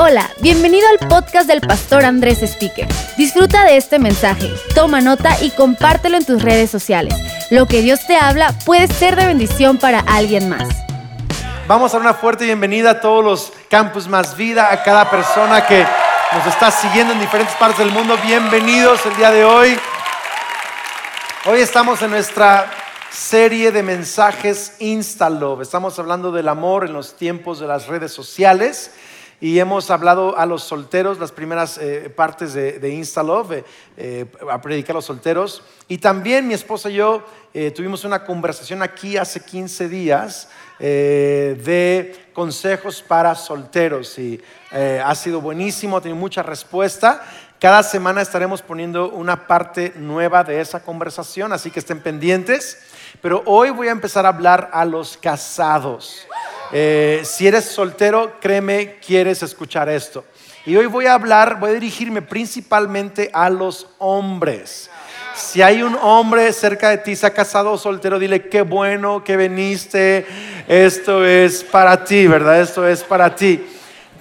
Hola, bienvenido al podcast del pastor Andrés Speaker. Disfruta de este mensaje, toma nota y compártelo en tus redes sociales. Lo que Dios te habla puede ser de bendición para alguien más. Vamos a dar una fuerte bienvenida a todos los Campus Más Vida, a cada persona que nos está siguiendo en diferentes partes del mundo. Bienvenidos el día de hoy. Hoy estamos en nuestra serie de mensajes Instalove. Estamos hablando del amor en los tiempos de las redes sociales y hemos hablado a los solteros, las primeras eh, partes de, de Instalove, eh, eh, a predicar a los solteros. Y también mi esposa y yo tuvimos una conversación aquí hace 15 días de consejos para solteros y ha sido buenísimo, ha tenido mucha respuesta. Cada semana estaremos poniendo una parte nueva de esa conversación, así que estén pendientes. Pero hoy voy a empezar a hablar a los casados. Eh, si eres soltero, créeme, quieres escuchar esto. Y hoy voy a hablar, voy a dirigirme principalmente a los hombres. Si hay un hombre cerca de ti, se ha casado o soltero, dile, qué bueno que viniste, esto es para ti, ¿verdad? Esto es para ti.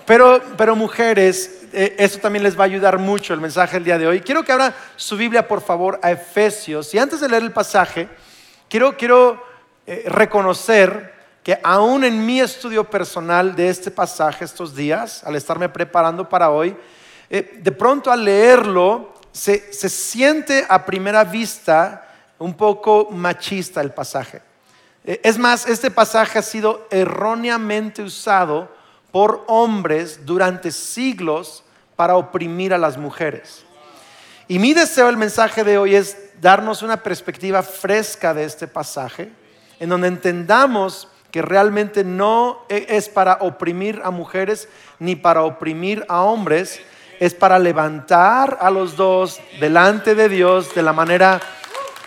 Pero, pero mujeres, eh, eso también les va a ayudar mucho el mensaje del día de hoy. Quiero que abran su Biblia, por favor, a Efesios. Y antes de leer el pasaje, quiero, quiero eh, reconocer que aún en mi estudio personal de este pasaje estos días, al estarme preparando para hoy, eh, de pronto al leerlo se, se siente a primera vista un poco machista el pasaje. Eh, es más, este pasaje ha sido erróneamente usado por hombres durante siglos para oprimir a las mujeres. Y mi deseo, el mensaje de hoy es darnos una perspectiva fresca de este pasaje, en donde entendamos que realmente no e, es para oprimir a mujeres ni para oprimir a hombres, es para levantar a los dos delante de Dios de la manera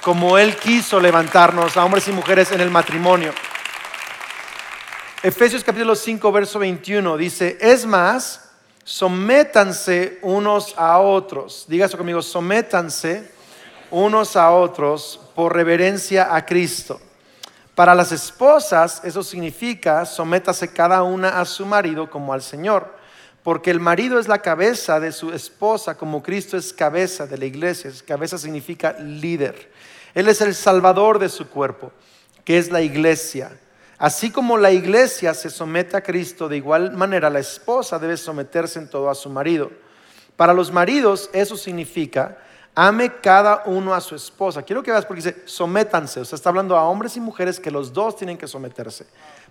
como Él quiso levantarnos a hombres y mujeres en el matrimonio. Efesios capítulo 5, verso 21 dice, es más, sométanse unos a otros. Dígase conmigo, sométanse unos a otros por reverencia a Cristo para las esposas eso significa sométase cada una a su marido como al Señor, porque el marido es la cabeza de su esposa como Cristo es cabeza de la iglesia. Cabeza significa líder. Él es el salvador de su cuerpo, que es la iglesia. Así como la iglesia se somete a Cristo, de igual manera la esposa debe someterse en todo a su marido. Para los maridos eso significa Ame cada uno a su esposa. Quiero que veas porque dice, sométanse. O sea, está hablando a hombres y mujeres que los dos tienen que someterse.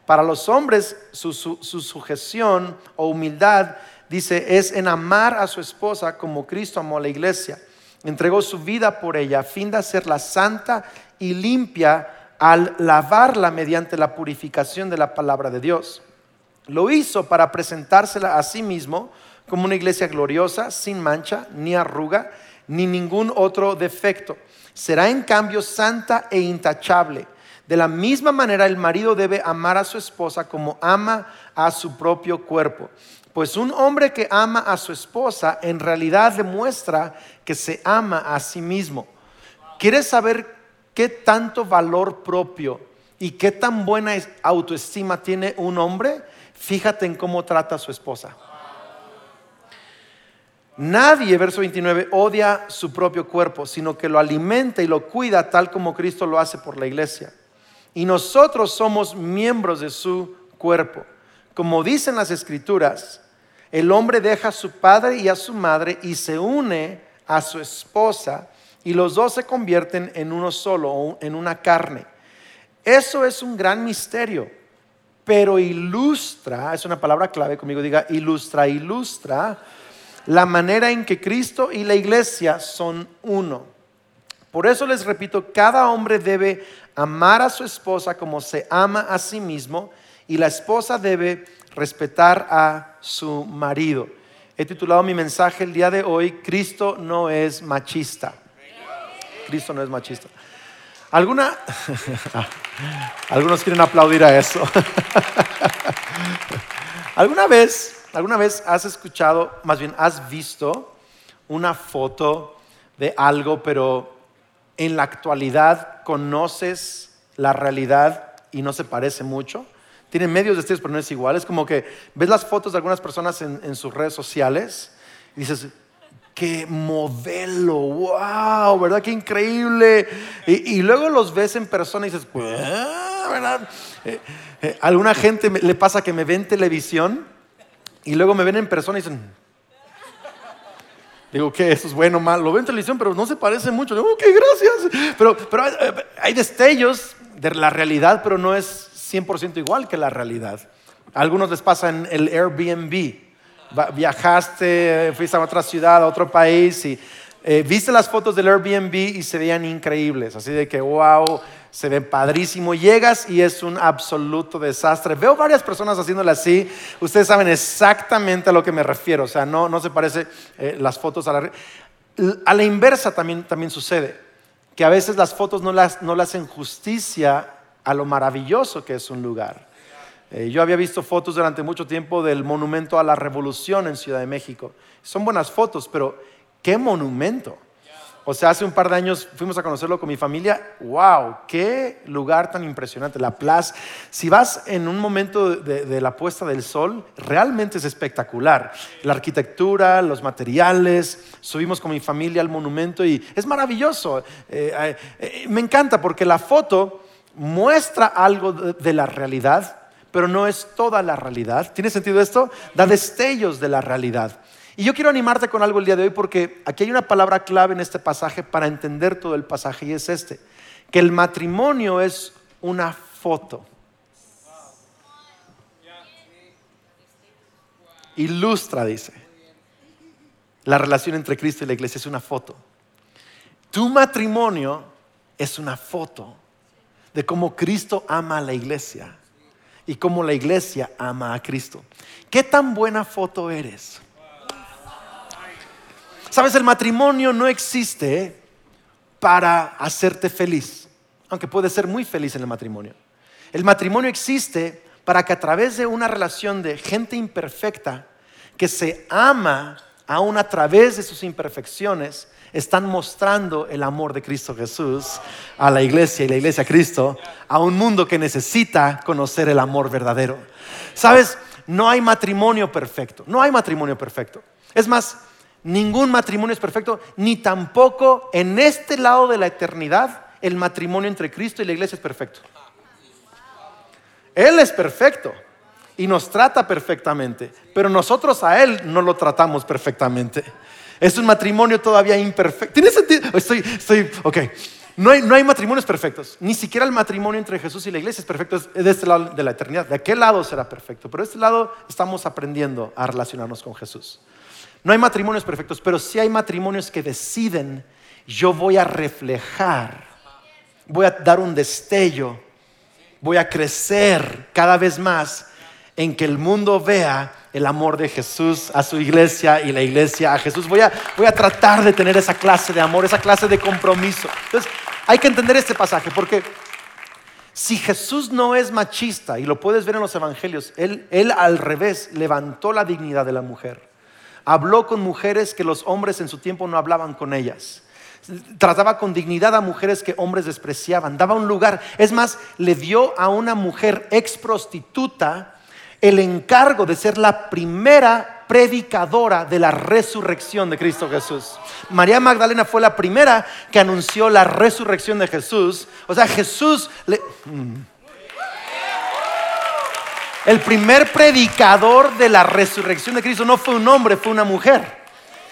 Para los hombres, su, sujeción o humildad, dice, es en amar a su esposa como Cristo amó a la iglesia. Entregó su vida por ella a fin de hacerla santa y limpia al lavarla mediante la purificación de la palabra de Dios. Lo hizo para presentársela a sí mismo como una iglesia gloriosa, sin mancha ni arruga ni ningún otro defecto. Será en cambio santa e intachable. De la misma manera el marido debe amar a su esposa como ama a su propio cuerpo. Pues un hombre que ama a su esposa en realidad demuestra que se ama a sí mismo. ¿Quieres saber qué tanto valor propio y qué tan buena autoestima tiene un hombre? Fíjate en cómo trata a su esposa. Nadie, verso 29, odia su propio cuerpo, sino que lo alimenta y lo cuida tal como Cristo lo hace por la iglesia. Y nosotros somos miembros de su cuerpo. Como dicen las escrituras, el hombre deja a su padre y a su madre y se une a su esposa y los dos se convierten en uno solo, en una carne. Eso es un gran misterio, pero ilustra, es una palabra clave conmigo, diga, ilustra, ilustra la manera en que Cristo y la iglesia son uno. Por eso les repito, cada hombre debe amar a su esposa como se ama a sí mismo y la esposa debe respetar a su marido. He titulado mi mensaje el día de hoy, Cristo no es machista. Cristo no es machista. ¿Alguna? Algunos quieren aplaudir a eso. ¿Alguna vez ¿Alguna vez has escuchado, más bien has visto una foto de algo, pero en la actualidad conoces la realidad y no se parece mucho? Tienen medios destellos, pero no es igual. Es como que ves las fotos de algunas personas en, sus redes sociales y dices, qué modelo, wow, ¿verdad? Qué increíble. Y, luego los ves en persona y dices, ¿verdad? Eh, eh, alguna gente le pasa que me ve en televisión y luego me ven en persona y dicen, Digo, ¿qué? Eso es bueno o malo. Lo ven en televisión, pero no se parece mucho. Digo, ok, gracias. Pero, pero hay, destellos de la realidad, pero no es 100% igual que la realidad. A algunos les pasa en el Airbnb. Viajaste, fuiste a otra ciudad, a otro país y eh, viste las fotos del Airbnb y se veían increíbles. Así de que, wow, se ven padrísimo. Llegas y es un absoluto desastre. Veo varias personas haciéndolo así. Ustedes saben exactamente a lo que me refiero. O sea, no, no se parece eh, las fotos a la... A la inversa también, también sucede, que a veces las fotos no, las, no le hacen justicia a lo maravilloso que es un lugar. Eh, yo había visto fotos durante mucho tiempo del monumento a la revolución en Ciudad de México. Son buenas fotos, pero ¿qué monumento? O sea, hace un par de años fuimos a conocerlo con mi familia. ¡Wow! ¡Qué lugar tan impresionante! La plaza. Si vas en un momento de, la puesta del sol, realmente es espectacular. La arquitectura, los materiales. Subimos con mi familia al monumento y es maravilloso. Eh, eh, me encanta porque la foto muestra algo de la realidad, pero no es toda la realidad. ¿Tiene sentido esto? Da destellos de la realidad. Y yo quiero animarte con algo el día de hoy porque aquí hay una palabra clave en este pasaje para entender todo el pasaje y es este, que el matrimonio es una foto. Ilustra, dice. La relación entre Cristo y la iglesia es una foto. Tu matrimonio es una foto de cómo Cristo ama a la iglesia y cómo la iglesia ama a Cristo. ¿Qué tan buena foto eres? Sabes, el matrimonio no existe para hacerte feliz, aunque puedes ser muy feliz en el matrimonio. El matrimonio existe para que a través de una relación de gente imperfecta que se ama aún a través de sus imperfecciones, están mostrando el amor de Cristo Jesús a la iglesia y la iglesia a Cristo, a un mundo que necesita conocer el amor verdadero. Sabes, no hay matrimonio perfecto, no hay matrimonio perfecto. Es más, ningún matrimonio es perfecto, ni tampoco en este lado de la eternidad el matrimonio entre Cristo y la iglesia es perfecto. Él es perfecto y nos trata perfectamente, pero nosotros a Él no lo tratamos perfectamente. Es un matrimonio todavía imperfecto. ¿Tiene sentido? Estoy, estoy, ok. No hay, no hay, matrimonios perfectos. Ni siquiera el matrimonio entre Jesús y la iglesia es perfecto. Es de este lado de la eternidad. De aquel lado será perfecto. Pero de este lado estamos aprendiendo a relacionarnos con Jesús. No hay matrimonios perfectos, pero sí hay matrimonios que deciden, yo voy a reflejar, voy a dar un destello, voy a crecer cada vez más en que el mundo vea el amor de Jesús a su iglesia y la iglesia a Jesús. Voy a, voy a tratar de tener esa clase de amor, esa clase de compromiso. Entonces, hay que entender este pasaje porque si Jesús no es machista, y lo puedes ver en los evangelios, él, él al revés levantó la dignidad de la mujer. Habló con mujeres que los hombres en su tiempo no hablaban con ellas trataba con dignidad a mujeres que hombres despreciaban, daba un lugar. Es más, le dio a una mujer ex prostituta el encargo de ser la primera predicadora de la resurrección de Cristo Jesús. María Magdalena fue la primera que anunció la resurrección de Jesús. O sea, Jesús le... El primer predicador de la resurrección de Cristo no fue un hombre, fue una mujer.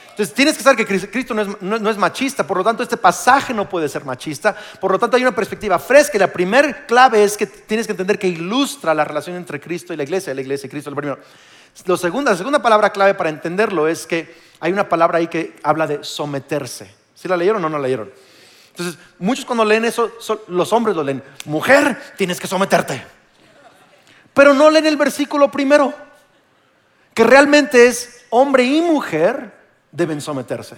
Entonces tienes que saber que Cristo no es, machista, por lo tanto este pasaje no puede ser machista, por lo tanto hay una perspectiva fresca y la primera clave es que tienes que entender que ilustra la relación entre Cristo y la iglesia, la iglesia y Cristo. Lo primero. la segunda palabra clave para entenderlo es que hay una palabra ahí que habla de someterse. ¿Sí la leyeron o no la leyeron? Entonces, muchos cuando leen eso, los hombres lo leen. Mujer, tienes que someterte. Pero no leen el versículo primero, que realmente es hombre y mujer deben someterse.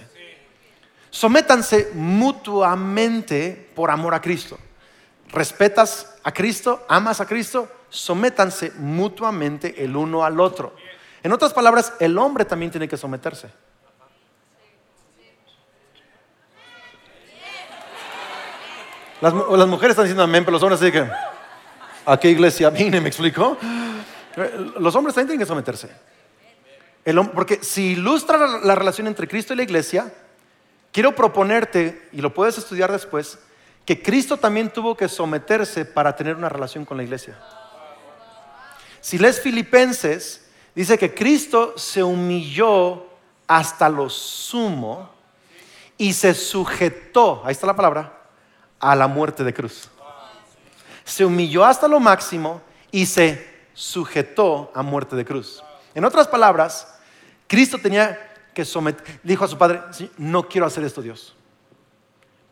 Sométanse mutuamente por amor a Cristo. Respetas a Cristo, amas a Cristo, sométanse mutuamente el uno al otro. En otras palabras, el hombre también tiene que someterse. Las, las mujeres están diciendo amén, pero los hombres dicen ¿A qué iglesia vine? ¿Me explicó? Los hombres también tienen que someterse. porque si ilustra la relación entre Cristo y la iglesia, quiero proponerte, y lo puedes estudiar después, que Cristo también tuvo que someterse para tener una relación con la iglesia. Si lees Filipenses, dice que Cristo se humilló hasta lo sumo y se sujetó, ahí está la palabra, a la muerte de cruz. Se humilló hasta lo máximo y se sujetó a muerte de cruz. En otras palabras, Cristo tenía que someter, dijo a su padre, no quiero hacer esto Dios,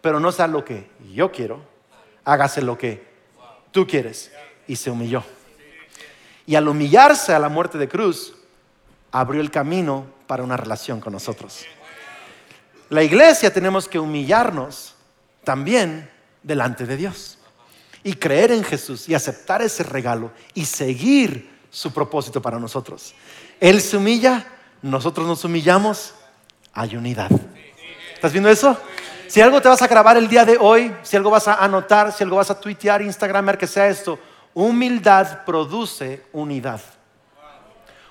pero no sea lo que yo quiero, hágase lo que tú quieres. Y se humilló. Y al humillarse a la muerte de cruz, abrió el camino para una relación con nosotros. La iglesia tenemos que humillarnos también delante de Dios y creer en Jesús y aceptar ese regalo y seguir su propósito para nosotros. Él se humilla, nosotros nos humillamos, hay unidad. ¿Estás viendo eso? Si algo te vas a grabar el día de hoy, si algo vas a anotar, si algo vas a tuitear, Instagramer, que sea esto, humildad produce unidad.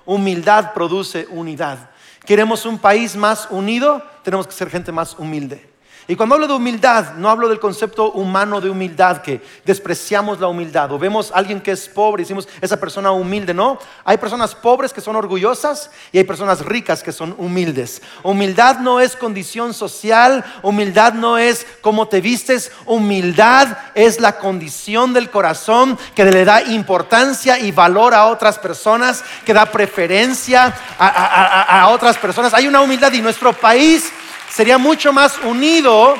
Humildad produce unidad. ¿Queremos un país más unido? Tenemos que ser gente más humilde. Y cuando hablo de humildad, no hablo del concepto humano de humildad, que despreciamos la humildad o vemos a alguien que es pobre y decimos, esa persona humilde, no. Hay personas pobres que son orgullosas y hay personas ricas que son humildes. Humildad no es condición social, humildad no es cómo te vistes, humildad es la condición del corazón que le da importancia y valor a otras personas, que da preferencia a, otras personas. Hay una humildad y nuestro país sería mucho más unido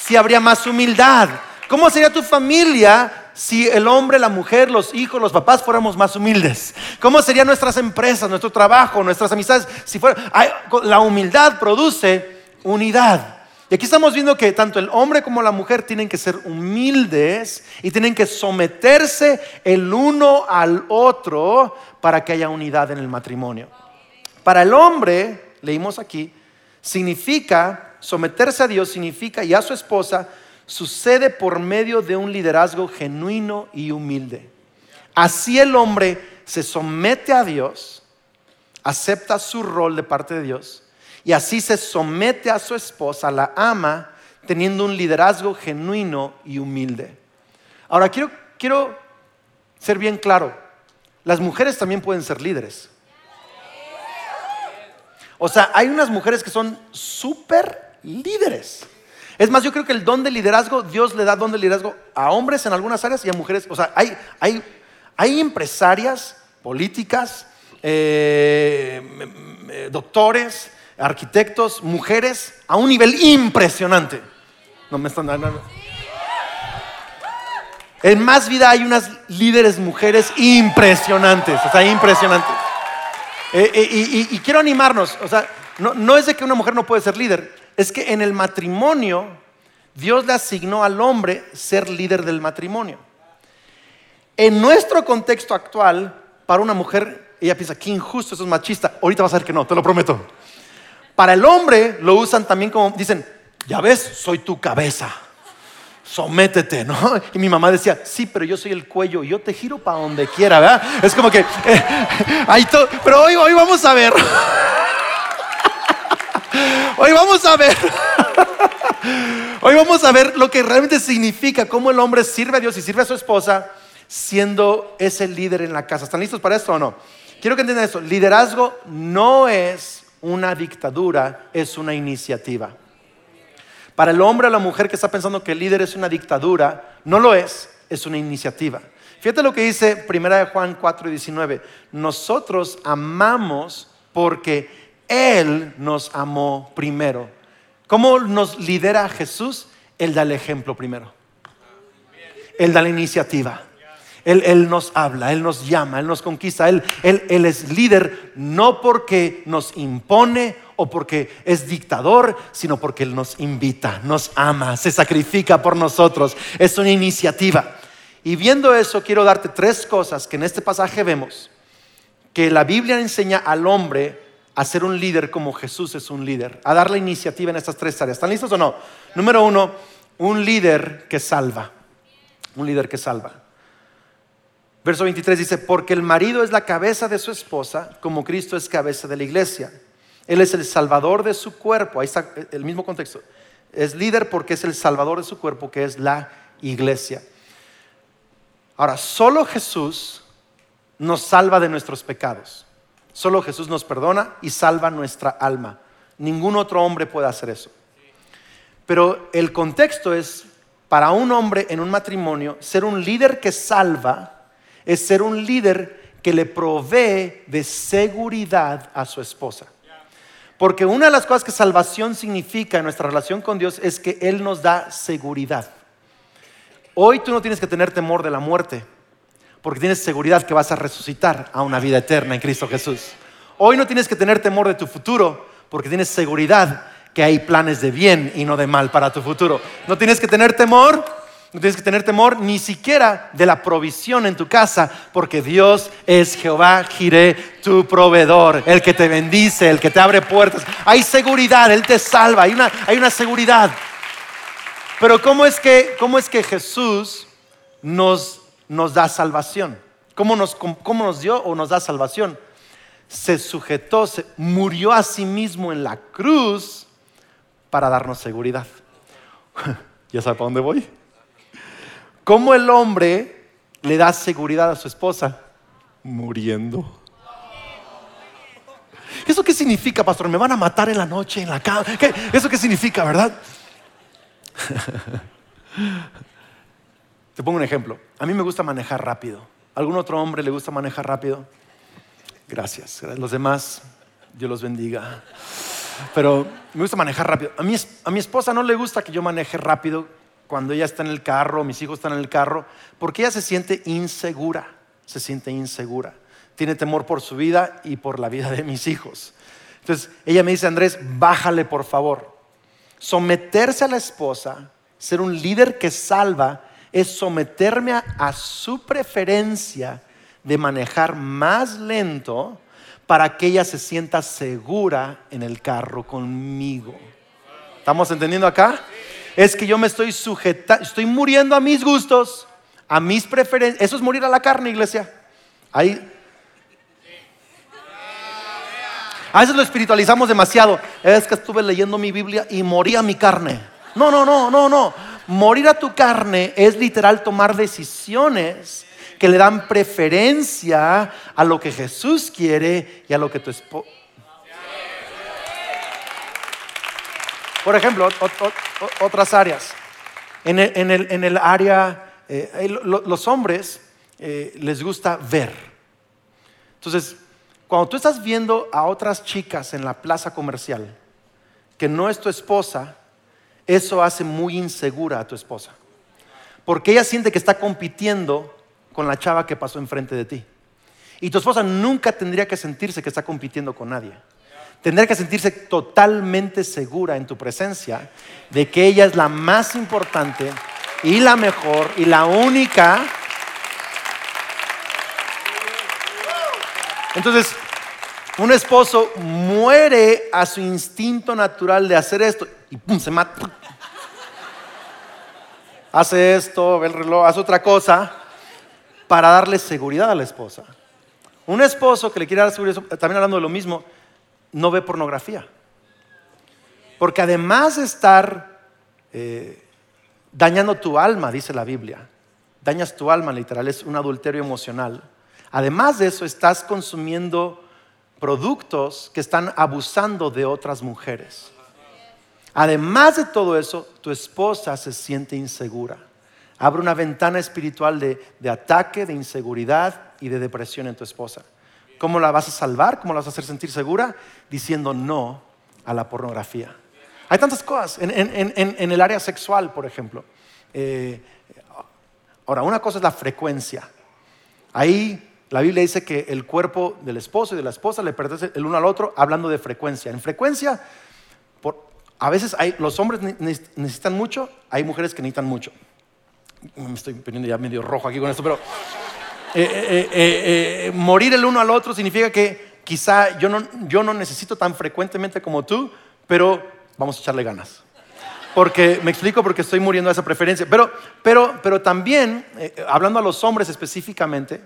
si habría más humildad. ¿Cómo sería tu familia si el hombre, la mujer, los hijos, los papás fuéramos más humildes? ¿Cómo serían nuestras empresas, nuestro trabajo, nuestras amistades? Si fuera, la humildad produce unidad. Y aquí estamos viendo que tanto el hombre como la mujer tienen que ser humildes y tienen que someterse el uno al otro para que haya unidad en el matrimonio. Para el hombre, leímos aquí, significa, someterse a Dios significa, y a su esposa, sucede por medio de un liderazgo genuino y humilde. Así el hombre se somete a Dios, acepta su rol de parte de Dios, y así se somete a su esposa, la ama, teniendo un liderazgo genuino y humilde. Ahora, quiero, quiero ser bien claro, las mujeres también pueden ser líderes. O sea, hay unas mujeres que son súper líderes. Es más, yo creo que el don de liderazgo, Dios le da don de liderazgo a hombres en algunas áreas y a mujeres. O sea, hay, hay, hay empresarias, políticas, eh, doctores, arquitectos, mujeres, a un nivel impresionante. No me están dando. En más vida hay unas líderes mujeres impresionantes, o sea, impresionantes. Eh, eh, y, quiero animarnos, o sea, no, es de que una mujer no puede ser líder, es que en el matrimonio Dios le asignó al hombre ser líder del matrimonio. En nuestro contexto actual, para una mujer, ella piensa, que injusto, eso es machista. Ahorita vas a ver que no, te lo prometo. Para el hombre lo usan también como, dicen, ya ves, soy tu cabeza sométete, ¿no? Y mi mamá decía, sí, pero yo soy el cuello, yo te giro para donde quiera, ¿verdad? Es como que, eh, todo, pero hoy, hoy vamos a ver. Hoy vamos a ver. Hoy vamos a ver lo que realmente significa cómo el hombre sirve a Dios y sirve a su esposa siendo ese líder en la casa. ¿Están listos para esto o no? Quiero que entiendan esto. Liderazgo no es una dictadura, es una iniciativa. Para el hombre o la mujer que está pensando que el líder es una dictadura, no lo es, es una iniciativa. Fíjate lo que dice 1 Juan 4 y 19. Nosotros amamos porque Él nos amó primero. ¿Cómo nos lidera Jesús? Él da el ejemplo primero. Él da la iniciativa. Él, nos habla, Él nos llama, Él nos conquista. Él, él es líder no porque nos impone o porque es dictador, sino porque Él nos invita, nos ama, se sacrifica por nosotros. Es una iniciativa. Y viendo eso, quiero darte tres cosas que en este pasaje vemos, que la Biblia enseña al hombre a ser un líder como Jesús es un líder, a dar la iniciativa en estas tres áreas. ¿Están listos o no? Número uno, un líder que salva. Un líder que salva. Verso 23 dice, porque el marido es la cabeza de su esposa, como Cristo es cabeza de la iglesia. Él es el salvador de su cuerpo. Ahí está el mismo contexto. Es líder porque es el salvador de su cuerpo, que es la iglesia. Ahora, solo Jesús nos salva de nuestros pecados. Solo Jesús nos perdona y salva nuestra alma. Ningún otro hombre puede hacer eso. Pero el contexto es, para un hombre en un matrimonio, ser un líder que salva es ser un líder que le provee de seguridad a su esposa. Porque una de las cosas que salvación significa en nuestra relación con Dios es que Él nos da seguridad. Hoy tú no tienes que tener temor de la muerte, porque tienes seguridad que vas a resucitar a una vida eterna en Cristo Jesús. Hoy no tienes que tener temor de tu futuro, porque tienes seguridad que hay planes de bien y no de mal para tu futuro. No tienes que tener temor no tienes que tener temor ni siquiera de la provisión en tu casa, porque Dios es Jehová Jiré, tu proveedor, el que te bendice, el que te abre puertas. Hay seguridad, Él te salva, hay una, hay una seguridad. Pero ¿cómo es que, cómo es que Jesús nos, nos da salvación? ¿Cómo nos, ¿Cómo nos dio o nos da salvación? Se sujetó, se murió a sí mismo en la cruz para darnos seguridad. ¿Ya sabe para dónde voy? ¿Cómo el hombre le da seguridad a su esposa? Muriendo. ¿Eso qué significa, pastor? ¿Me van a matar en la noche, en la cama? ¿Eso qué significa, verdad? Te pongo un ejemplo. A mí me gusta manejar rápido. ¿Algún otro hombre le gusta manejar rápido? Gracias. Los demás, Dios los bendiga. Pero me gusta manejar rápido. A mi, a mi esposa no le gusta que yo maneje rápido cuando ella está en el carro, mis hijos están en el carro, porque ella se siente insegura, se siente insegura. Tiene temor por su vida y por la vida de mis hijos. Entonces, ella me dice, Andrés, bájale por favor. Someterse a la esposa, ser un líder que salva, es someterme a, su preferencia de manejar más lento para que ella se sienta segura en el carro conmigo. ¿Estamos entendiendo acá? Es que yo me estoy sujetando, estoy muriendo a mis gustos, a mis preferencias. Eso es morir a la carne, iglesia. Ahí. A veces lo espiritualizamos demasiado. Es que estuve leyendo mi Biblia y morí a mi carne. No, no, no, no, no. Morir a tu carne es literal tomar decisiones que le dan preferencia a lo que Jesús quiere y a lo que tu esposa Por ejemplo, otras áreas. En el, área, eh, los hombres eh, les gusta ver. Entonces, cuando tú estás viendo a otras chicas en la plaza comercial que no es tu esposa, eso hace muy insegura a tu esposa. Porque ella siente que está compitiendo con la chava que pasó enfrente de ti. Y tu esposa nunca tendría que sentirse que está compitiendo con nadie. Tendrá que sentirse totalmente segura en tu presencia de que ella es la más importante y la mejor y la única. Entonces, un esposo muere a su instinto natural de hacer esto y pum, se mata. Hace esto, ve el reloj, hace otra cosa para darle seguridad a la esposa. Un esposo que le quiere dar seguridad, también hablando de lo mismo, no ve pornografía. Porque además de estar eh, dañando tu alma, dice la Biblia, dañas tu alma literal, es un adulterio emocional. Además de eso, estás consumiendo productos que están abusando de otras mujeres. Además de todo eso, tu esposa se siente insegura. Abre una ventana espiritual de ataque, de inseguridad y de depresión en tu esposa. ¿Cómo la vas a salvar? ¿Cómo la vas a hacer sentir segura? Diciendo no a la pornografía. Hay tantas cosas en, el área sexual, por ejemplo. Eh, ahora, una cosa es la frecuencia. Ahí la Biblia dice que el cuerpo del esposo y de la esposa le pertenece el uno al otro, hablando de frecuencia. En frecuencia, a veces los hombres necesitan mucho, hay mujeres que necesitan mucho. Me estoy poniendo ya medio rojo aquí con esto, pero eh, eh, eh, morir el uno al otro significa que quizá yo no, yo no necesito tan frecuentemente como tú, pero vamos a echarle ganas. Porque, me explico, porque estoy muriendo a esa preferencia. Pero, pero, pero también, hablando a los hombres específicamente,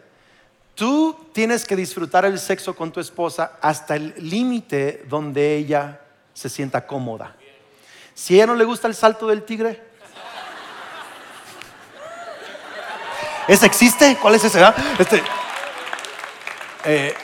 Tú tienes que disfrutar el sexo con tu esposa hasta el límite donde ella se sienta cómoda. Si a ella no le gusta el salto del tigre, ¿ese existe? ¿Cuál es ese? Este, eh,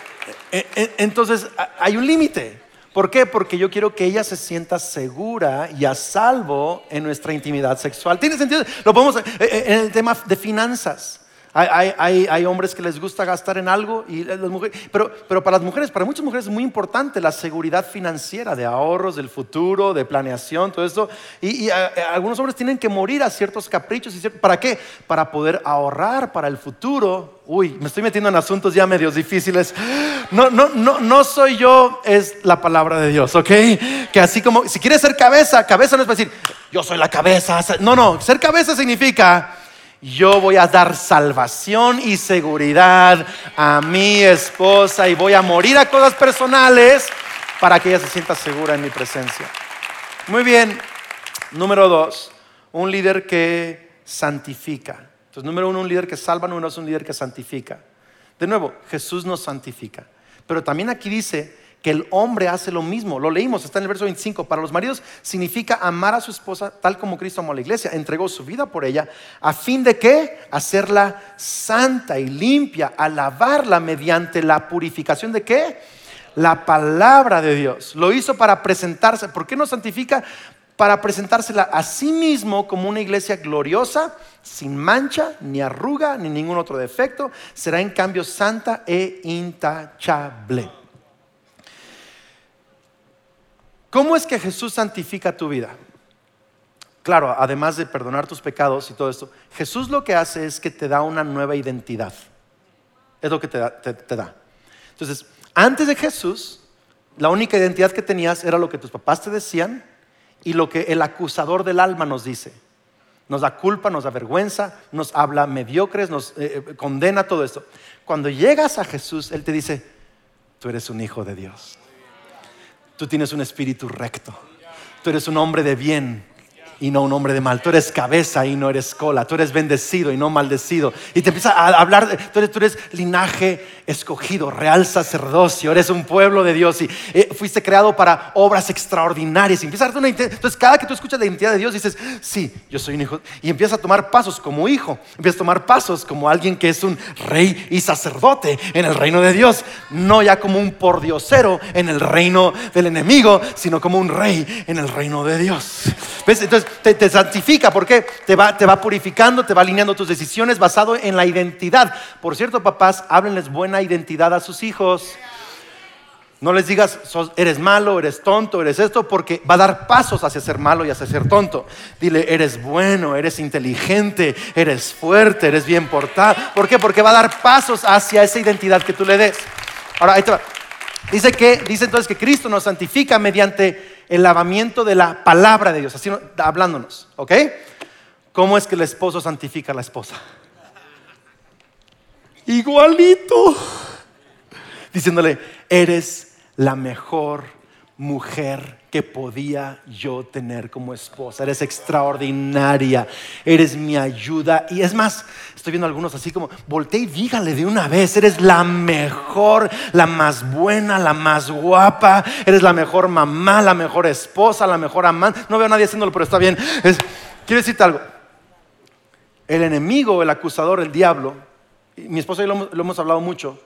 eh, eh, entonces hay un límite. ¿Por qué? Porque yo quiero que ella se sienta segura y a salvo en nuestra intimidad sexual. ¿Tiene sentido? Lo podemos en el tema de finanzas. Hay, hombres que les gusta gastar en algo, y las mujeres, pero, pero para las mujeres, para muchas mujeres es muy importante la seguridad financiera de ahorros, del futuro, de planeación, todo esto. Y, algunos hombres tienen que morir a ciertos caprichos. Y ¿Para qué? Para poder ahorrar para el futuro. Uy, me estoy metiendo en asuntos ya medios difíciles. No, no, no, no soy yo, es la palabra de Dios, ¿ok? Que así como, si quieres ser cabeza, cabeza no es para decir, yo soy la cabeza. No, no, ser cabeza significa yo voy a dar salvación y seguridad a mi esposa y voy a morir a cosas personales para que ella se sienta segura en mi presencia. Muy bien, número dos, un líder que santifica. Entonces, número uno, un líder que salva, número dos, un líder que santifica. De nuevo, Jesús nos santifica. Pero también aquí dice que el hombre hace lo mismo. Lo leímos, está en el verso 25. Para los maridos significa amar a su esposa tal como Cristo amó a la iglesia, entregó su vida por ella, a fin de que hacerla santa y limpia, alabarla mediante la purificación de qué? La palabra de Dios. Lo hizo para presentarse. ¿Por qué no santifica? Para presentársela a sí mismo como una iglesia gloriosa, sin mancha, ni arruga, ni ningún otro defecto. Será en cambio santa e intachable. ¿Cómo es que Jesús santifica tu vida? Claro, además de perdonar tus pecados y todo esto, Jesús lo que hace es que te da una nueva identidad. Es lo que te da. Entonces, antes de Jesús, la única identidad que tenías era lo que tus papás te decían y lo que el acusador del alma nos dice. Nos da culpa, nos da vergüenza, nos habla mediocres, nos eh, eh, condena todo esto. Cuando llegas a Jesús, Él te dice, tú eres un hijo de Dios. Tú tienes un espíritu recto. Tú eres un hombre de bien y no un hombre de mal. Tú eres cabeza y no eres cola. Tú eres bendecido y no maldecido. Y te empieza a hablar, tú, eres, tú eres linaje escogido, real sacerdocio. Eres un pueblo de Dios y eh, fuiste creado para obras extraordinarias. Y empiezas a una Entonces, cada que tú escuchas la identidad de Dios, dices, sí, yo soy un hijo. Y empiezas a tomar pasos como hijo. Empiezas a tomar pasos como alguien que es un rey y sacerdote en el reino de Dios. No ya como un pordiosero en el reino del enemigo, sino como un rey en el reino de Dios. ¿Ves? Entonces, te, santifica, porque te va, te va purificando, te va alineando tus decisiones basado en la identidad. Por cierto, papás, háblenles buena identidad a sus hijos. No les digas, eres malo, eres tonto, eres esto, porque va a dar pasos hacia ser malo y hacia ser tonto. Dile, eres bueno, eres inteligente, eres fuerte, eres bien portado. ¿Por qué? Porque va a dar pasos hacia esa identidad que tú le des. Ahora, ahí te va. Dice que, dice entonces que Cristo nos santifica mediante el lavamiento de la palabra de Dios, así hablándonos, ¿ok? ¿Cómo es que el esposo santifica a la esposa? Igualito. Diciéndole, eres la mejor mujer que podía yo tener como esposa. Eres extraordinaria, eres mi ayuda. Y es más, estoy viendo algunos así como, volteé y dígale de una vez, eres la mejor, la más buena, la más guapa, eres la mejor mamá, la mejor esposa, la mejor amante. No veo a nadie haciéndolo, pero está bien. quiero decirte algo. El enemigo, el acusador, el diablo, mi esposa y yo lo hemos hablado mucho,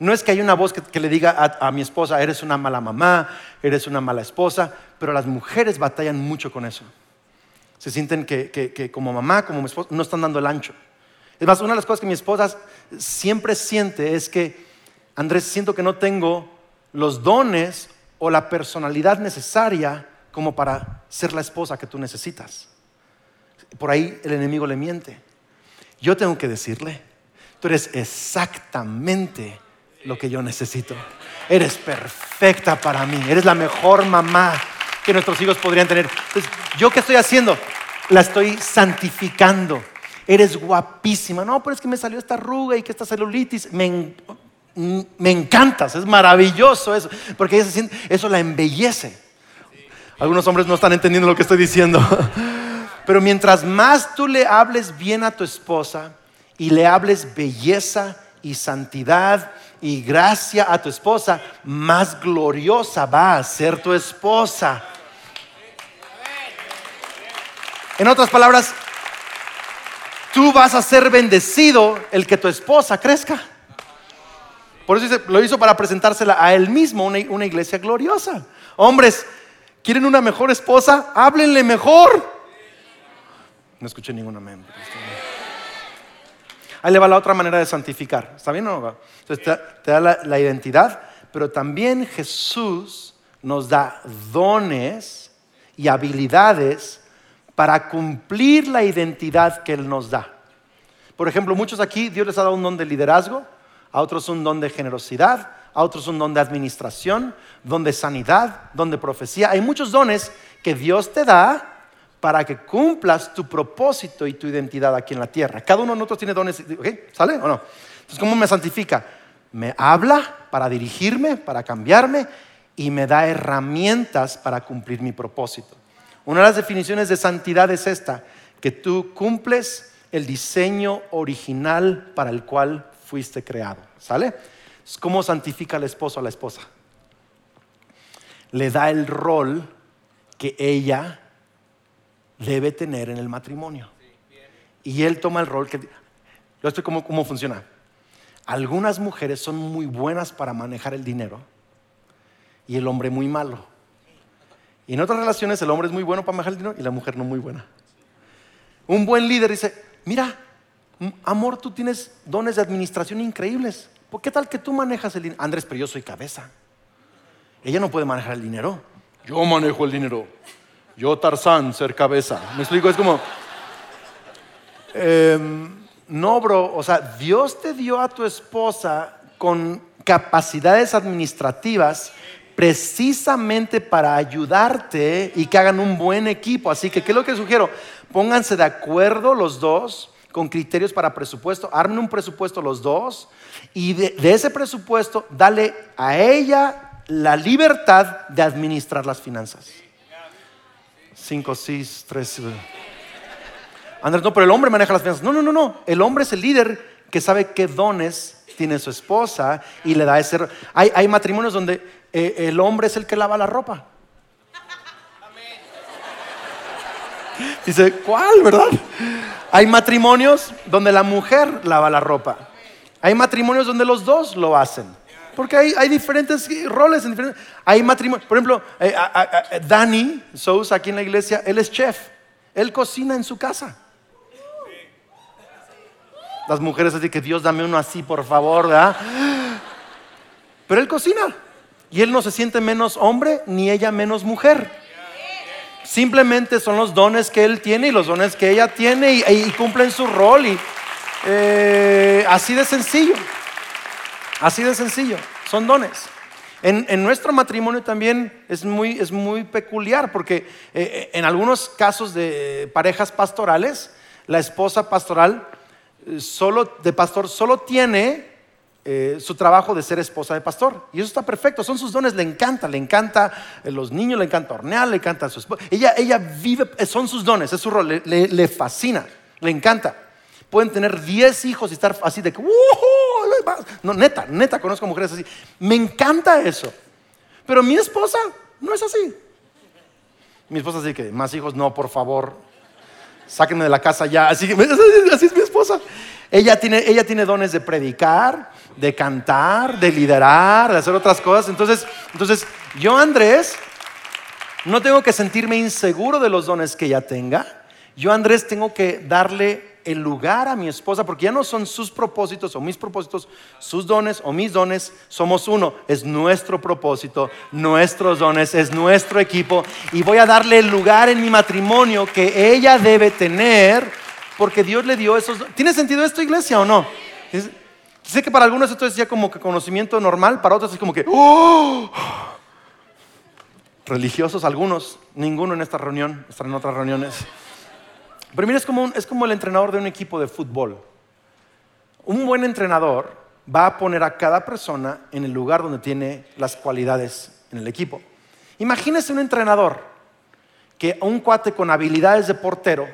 no es que haya una voz que, le diga a, mi esposa, eres una mala mamá, eres una mala esposa, pero las mujeres batallan mucho con eso. Se sienten que, como mamá, como mi esposa, no están dando el ancho. Es más, una de las cosas que mi esposa siempre siente es que, Andrés, siento que no tengo los dones o la personalidad necesaria como para ser la esposa que tú necesitas. Por ahí el enemigo le miente. Yo tengo que decirle, tú eres exactamente lo que yo necesito. Eres perfecta para mí. Eres la mejor mamá que nuestros hijos podrían tener. Entonces, ¿yo qué estoy haciendo? La estoy santificando. Eres guapísima. No, pero es que me salió esta arruga y que esta celulitis. Me, me encantas. Es maravilloso eso. Porque ella se siente, eso la embellece. Algunos hombres no están entendiendo lo que estoy diciendo. Pero mientras más tú le hables bien a tu esposa y le hables belleza y santidad y gracia a tu esposa, más gloriosa va a ser tu esposa. En otras palabras, tú vas a ser bendecido el que tu esposa crezca. Por eso lo hizo para presentársela a él mismo, una, una iglesia gloriosa. Hombres, ¿quieren una mejor esposa? Háblenle mejor. No escuché ningún amén. Ahí le va la otra manera de santificar. ¿Está bien o no? Entonces te, da la, la identidad, pero también Jesús nos da dones y habilidades para cumplir la identidad que Él nos da. Por ejemplo, muchos aquí Dios les ha dado un don de liderazgo, a otros un don de generosidad, a otros un don de administración, don de sanidad, don de profecía. Hay muchos dones que Dios te da para que cumplas tu propósito y tu identidad aquí en la tierra. Cada uno de nosotros tiene dones, ¿ok? ¿Sale o no? Entonces, ¿cómo me santifica? Me habla para dirigirme, para cambiarme y me da herramientas para cumplir mi propósito. Una de las definiciones de santidad es esta, que tú cumples el diseño original para el cual fuiste creado. ¿Sale? ¿Cómo santifica el esposo a la esposa? Le da el rol que ella debe tener en el matrimonio. Y él toma el rol que... Esto cómo, cómo funciona. Algunas mujeres son muy buenas para manejar el dinero y el hombre muy malo. Y en otras relaciones el hombre es muy bueno para manejar el dinero y la mujer no muy buena. Un buen líder dice, mira, amor, tú tienes dones de administración increíbles. ¿Por qué tal que tú manejas el dinero? Andrés, pero yo soy cabeza. Ella no puede manejar el dinero. Yo manejo el dinero. Yo, Tarzán, ser cabeza. ¿Me explico? Es como... Em, no, bro, o sea, Dios te dio a tu esposa con capacidades administrativas precisamente para ayudarte y que hagan un buen equipo. Así que, ¿qué es lo que sugiero? Pónganse de acuerdo los dos con criterios para presupuesto, armen un presupuesto los dos y de, de ese presupuesto dale a ella la libertad de administrar las finanzas. 5, 6, 3. Andrés, no, pero el hombre maneja las finanzas. No, no, no, no. El hombre es el líder que sabe qué dones tiene su esposa y le da ese. Hay, hay matrimonios donde eh, el hombre es el que lava la ropa. Dice, ¿cuál, verdad? Hay matrimonios donde la mujer lava la ropa. Hay matrimonios donde los dos lo hacen. Porque hay, diferentes roles. hay matrimonio. Por ejemplo, eh, Danny Sousa aquí en la iglesia, él es chef. Él cocina en su casa. Las mujeres así que Dios dame uno así, por favor, ¿verdad? Pero él cocina. Y él no se siente menos hombre ni ella menos mujer. Simplemente son los dones que él tiene y los dones que ella tiene y, cumplen su rol. Y eh, así de sencillo. Así de sencillo, son dones. En, nuestro matrimonio también es muy, peculiar porque eh, eh, en algunos casos de parejas pastorales, la esposa pastoral eh, solo, de pastor solo tiene su trabajo de ser esposa de pastor. Y eso está perfecto, son sus dones, le encanta, le encanta los niños, le encanta hornear, le encanta a su esposa. Ella, ella vive, son sus dones, es su rol, le fascina, le encanta. Pueden tener 10 hijos y estar así de que, no, neta, neta, conozco mujeres así. Me encanta eso. Pero mi esposa no es así. Mi esposa dice que más hijos, no, por favor. Sáquenme de la casa ya. Así, así es mi esposa. Ella tiene, ella tiene dones de predicar, de cantar, de liderar, de hacer otras cosas. Entonces, entonces, yo, Andrés, no tengo que sentirme inseguro de los dones que ella tenga. Yo, Andrés, tengo que darle el lugar a mi esposa, porque ya no son sus propósitos o mis propósitos, sus dones o mis dones, somos uno, es nuestro propósito, nuestros dones, es nuestro equipo, y voy a darle el lugar en mi matrimonio que ella debe tener, porque Dios le dio esos... ¿Tiene sentido esto, iglesia, o no? Sé que para algunos esto es ya como que conocimiento normal, para otros es como que... ¡oh! Religiosos algunos, ninguno en esta reunión, están en otras reuniones. Pero mira, es como, es como el entrenador de un equipo de fútbol. Un buen entrenador va a poner a cada persona en el lugar donde tiene las cualidades en el equipo. Imagínese un entrenador que un cuate con habilidades de portero,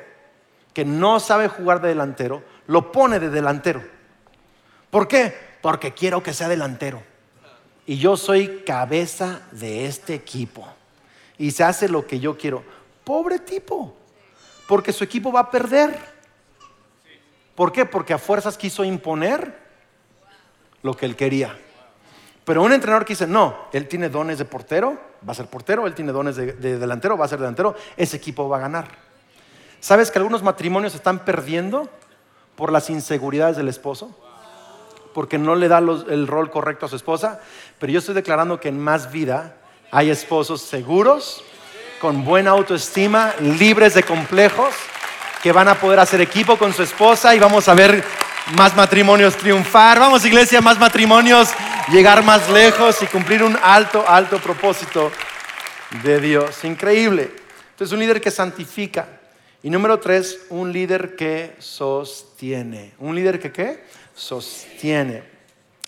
que no sabe jugar de delantero, lo pone de delantero. ¿Por qué? Porque quiero que sea delantero. Y yo soy cabeza de este equipo. Y se hace lo que yo quiero. Pobre tipo. Porque su equipo va a perder. ¿Por qué? Porque a fuerzas quiso imponer lo que él quería. Pero un entrenador que dice, no, él tiene dones de portero, va a ser portero, él tiene dones de, delantero, va a ser delantero, ese equipo va a ganar. ¿Sabes que algunos matrimonios están perdiendo por las inseguridades del esposo? Porque no le da el rol correcto a su esposa. Pero yo estoy declarando que en más vida hay esposos seguros, con buena autoestima, libres de complejos, que van a poder hacer equipo con su esposa y vamos a ver más matrimonios triunfar. Vamos, iglesia, más matrimonios llegar más lejos y cumplir un alto, alto propósito de Dios. Increíble. Entonces, un líder que santifica. Y número tres, un líder que sostiene. ¿Un líder que qué? Sostiene.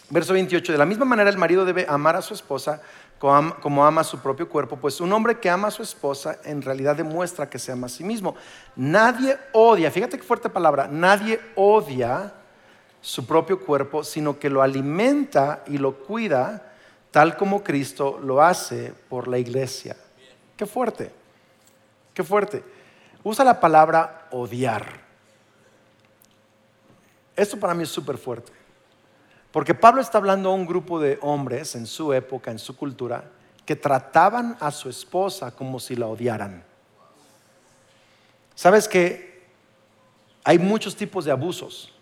Verso 28. De la misma manera, el marido debe amar a su esposa como ama su propio cuerpo, pues un hombre que ama a su esposa en realidad demuestra que se ama a sí mismo. Nadie odia, fíjate qué fuerte palabra, nadie odia su propio cuerpo, sino que lo alimenta y lo cuida tal como Cristo lo hace por la iglesia. Qué fuerte, qué fuerte. Usa la palabra odiar. Esto para mí es súper fuerte. Porque Pablo está hablando a un grupo de hombres en su época, en su cultura, que trataban a su esposa como si la odiaran. ¿Sabes que hay muchos tipos de abusos?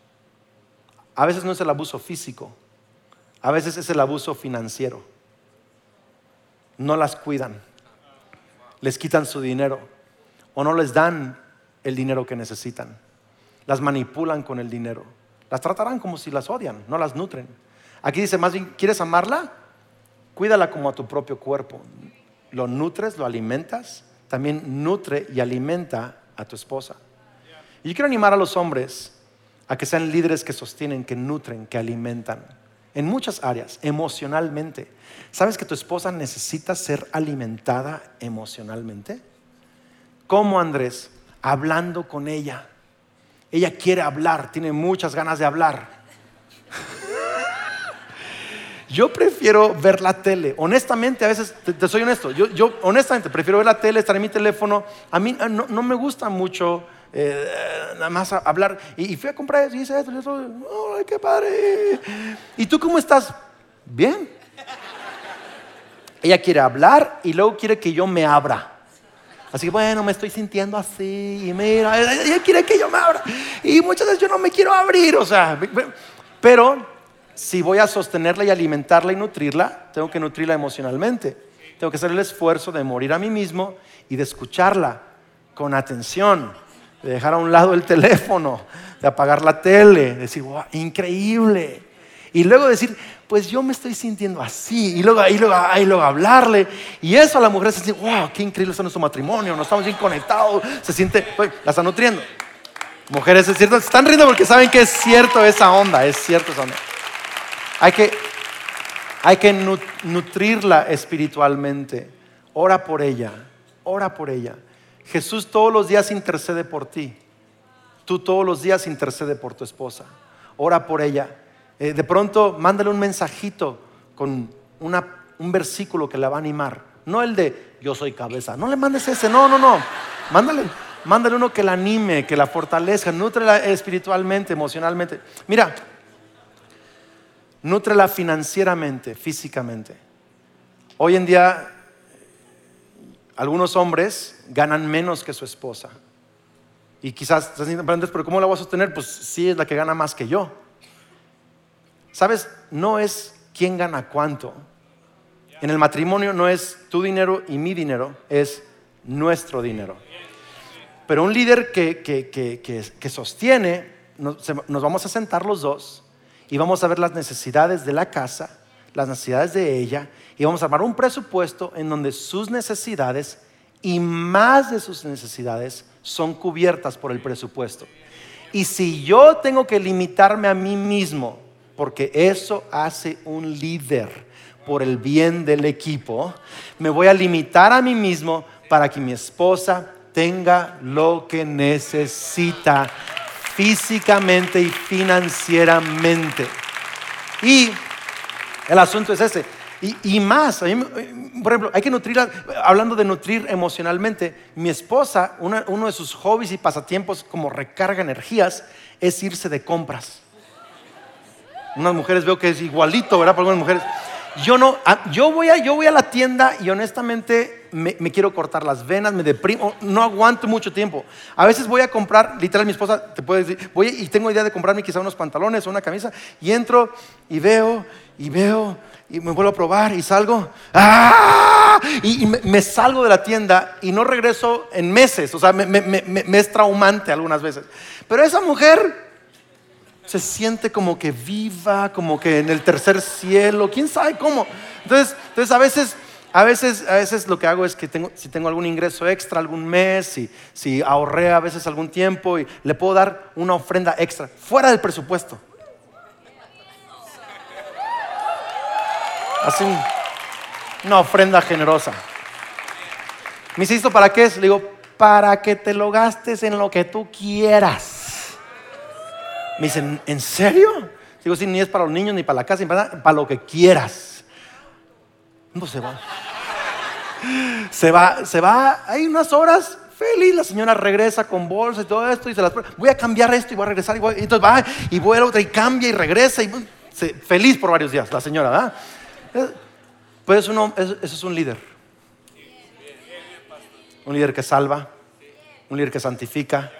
A veces no es el abuso físico, a veces es el abuso financiero. No las cuidan, les quitan su dinero o no les dan el dinero que necesitan. Las manipulan con el dinero. Las tratarán como si las odian, no las nutren. Aquí dice más bien, ¿quieres amarla? Cuídala como a tu propio cuerpo. Lo nutres, lo alimentas. También nutre y alimenta a tu esposa. Y yo quiero animar a los hombres a que sean líderes que sostienen, que nutren, que alimentan. En muchas áreas, emocionalmente. ¿Sabes que tu esposa necesita ser alimentada emocionalmente? ¿Cómo Andrés? Hablando con ella. Ella quiere hablar, tiene muchas ganas de hablar. Yo prefiero ver la tele. Honestamente, a veces, te, soy honesto, yo, honestamente prefiero ver la tele, estar en mi teléfono. A mí no, no me gusta mucho eh, nada más hablar. Y, fui a comprar y hice esto, y eso. ¡Ay, qué padre! ¿Y tú cómo estás? Bien. Ella quiere hablar y luego quiere que yo me abra. Así que bueno, me estoy sintiendo así y mira, ella quiere que yo me abra. Y muchas veces yo no me quiero abrir, o sea, pero si voy a sostenerla y alimentarla y nutrirla, tengo que nutrirla emocionalmente. Tengo que hacer el esfuerzo de morir a mí mismo y de escucharla con atención de dejar a un lado el teléfono, de apagar la tele, decir, wow, increíble. Y luego decir, pues yo me estoy sintiendo así. Y luego, y luego, luego hablarle. Y eso a la mujer se siente, wow, qué increíble está nuestro matrimonio, nos estamos bien conectados. Se siente, la está nutriendo. Mujeres, es cierto, están riendo porque saben que es cierto esa onda, es cierto esa onda. Hay que, hay que nutrirla espiritualmente. Ora por ella, ora por ella. Jesús todos los días intercede por ti. Tú todos los días intercede por tu esposa. Ora por ella. Eh, de pronto, mándale un mensajito con un versículo que la va a animar. No el de yo soy cabeza. No le mandes ese. No, no, no. Mándale, mándale uno que la anime, que la fortalezca, nutrela espiritualmente, emocionalmente. Mira, nutrela financieramente, físicamente. Hoy en día algunos hombres ganan menos que su esposa. Y quizás pero ¿cómo la voy a sostener? Pues sí es la que gana más que yo. ¿Sabes? No es quién gana cuánto. En el matrimonio no es tu dinero y mi dinero, es nuestro dinero. Pero un líder que, que, sostiene, nos, nos vamos a sentar los dos y vamos a ver las necesidades de la casa, las necesidades de ella y vamos a armar un presupuesto en donde sus necesidades y más de sus necesidades son cubiertas por el presupuesto. Y si yo tengo que limitarme a mí mismo, porque eso hace un líder por el bien del equipo, me voy a limitar a mí mismo para que mi esposa tenga lo que necesita físicamente y financieramente. Y el asunto es ese. Y, más, por ejemplo, hay que nutrirla, hablando de nutrir emocionalmente, mi esposa, uno de sus hobbies y pasatiempos como recarga energías es irse de compras. Unas mujeres veo que es igualito, ¿verdad? Para algunas mujeres. Yo no, ah, yo voy a, yo voy a la tienda y honestamente me, quiero cortar las venas, me deprimo, no aguanto mucho tiempo. A veces voy a comprar, literal mi esposa te puede decir, voy y tengo idea de comprarme quizá unos pantalones o una camisa y entro y veo y veo y me vuelvo a probar y salgo, ¡ah! y, me, salgo de la tienda y no regreso en meses, o sea, me, me es traumante algunas veces. Pero esa mujer se siente como que viva, como que en el tercer cielo, quién sabe cómo. Entonces, entonces a veces, a veces, a veces lo que hago es que tengo, si tengo algún ingreso extra algún mes, si, si ahorré a veces algún tiempo y le puedo dar una ofrenda extra fuera del presupuesto. Así una ofrenda generosa. Me insisto, ¿para qué es? Le digo, para que te lo gastes en lo que tú quieras. Me dicen, ¿en serio? Digo, sí, ni es para los niños, ni para la casa, ni para nada, para lo que quieras. No se va. Se va, se va, hay unas horas, feliz, la señora regresa con bolsa y todo esto y se las voy a cambiar esto y voy a regresar y, voy, entonces va y a otra y cambia y regresa y feliz por varios días la señora, ¿verdad? Pues eso, eso es un líder. Un líder que salva, un líder que santifica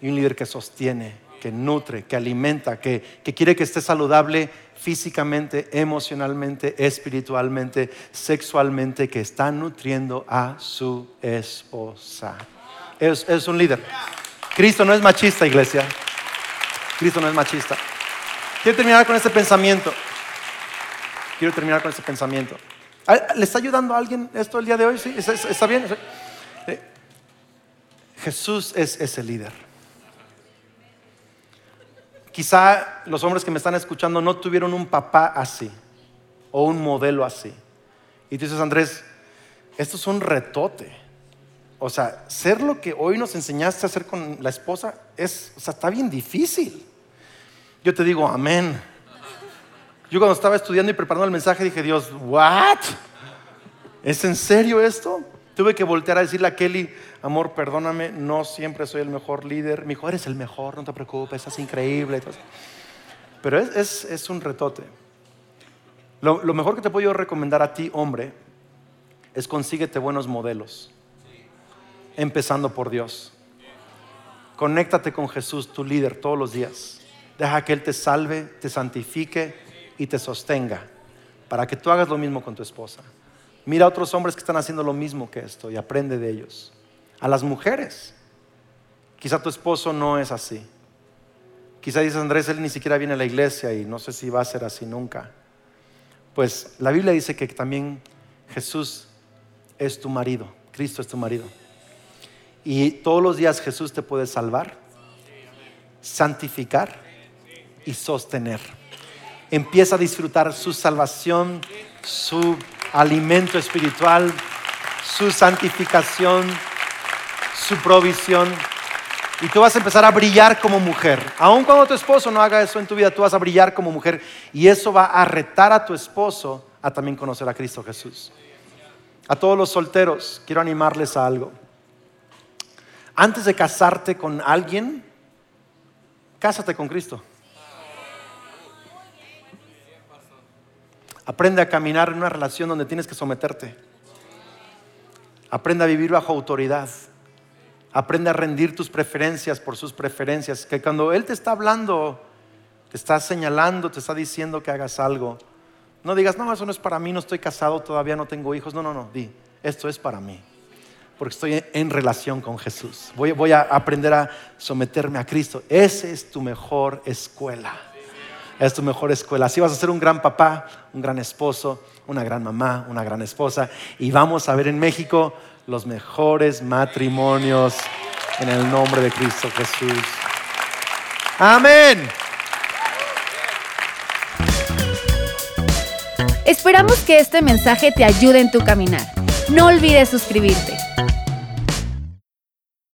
y un líder que sostiene que nutre, que alimenta, que, quiere que esté saludable físicamente, emocionalmente, espiritualmente, sexualmente, que está nutriendo a su esposa. Es, es, un líder. Cristo no es machista, iglesia. Cristo no es machista. Quiero terminar con este pensamiento. Quiero terminar con este pensamiento. ¿Le está ayudando a alguien esto el día de hoy? ¿Está bien? Eh, Jesús es ese líder. Quizá los hombres que me están escuchando no tuvieron un papá así o un modelo así. Y tú dices, Andrés, esto es un retote. O sea, ser lo que hoy nos enseñaste a hacer con la esposa es, o sea, está bien difícil. Yo te digo, amén. Yo cuando estaba estudiando y preparando el mensaje dije, Dios, ¿what? ¿Es en serio esto? Tuve que voltear a decirle a Kelly, amor, perdóname, no siempre soy el mejor líder. Me dijo, eres el mejor, no te preocupes, es increíble. Pero es, un retote. Lo, lo, mejor que te puedo recomendar a ti, hombre, es consíguete buenos modelos. Empezando por Dios. Conéctate con Jesús, tu líder, todos los días. Deja que Él te salve, te santifique y te sostenga para que tú hagas lo mismo con tu esposa. Mira a otros hombres que están haciendo lo mismo que esto y aprende de ellos. A las mujeres. Quizá tu esposo no es así. Quizá dices, Andrés, él ni siquiera viene a la iglesia y no sé si va a ser así nunca. Pues la Biblia dice que también Jesús es tu marido, Cristo es tu marido. Y todos los días Jesús te puede salvar, santificar y sostener. Empieza a disfrutar su salvación, su alimento espiritual, su santificación, su provisión. Y tú vas a empezar a brillar como mujer. Aun cuando tu esposo no haga eso en tu vida, tú vas a brillar como mujer. Y eso va a retar a tu esposo a también conocer a Cristo Jesús. A todos los solteros, quiero animarles a algo. Antes de casarte con alguien, cásate con Cristo. Aprende a caminar en una relación donde tienes que someterte. Aprende a vivir bajo autoridad. Aprende a rendir tus preferencias por sus preferencias. Que cuando Él te está hablando, te está señalando, te está diciendo que hagas algo, no digas, no, eso no es para mí, no estoy casado, todavía no tengo hijos. No, no, no, di, esto es para mí. Porque estoy en relación con Jesús. Voy, voy a aprender a someterme a Cristo. Esa es tu mejor escuela es tu mejor escuela. Así vas a ser un gran papá, un gran esposo, una gran mamá, una gran esposa. Y vamos a ver en México los mejores matrimonios en el nombre de Cristo Jesús. Amén. Esperamos que este mensaje te ayude en tu caminar. No olvides suscribirte.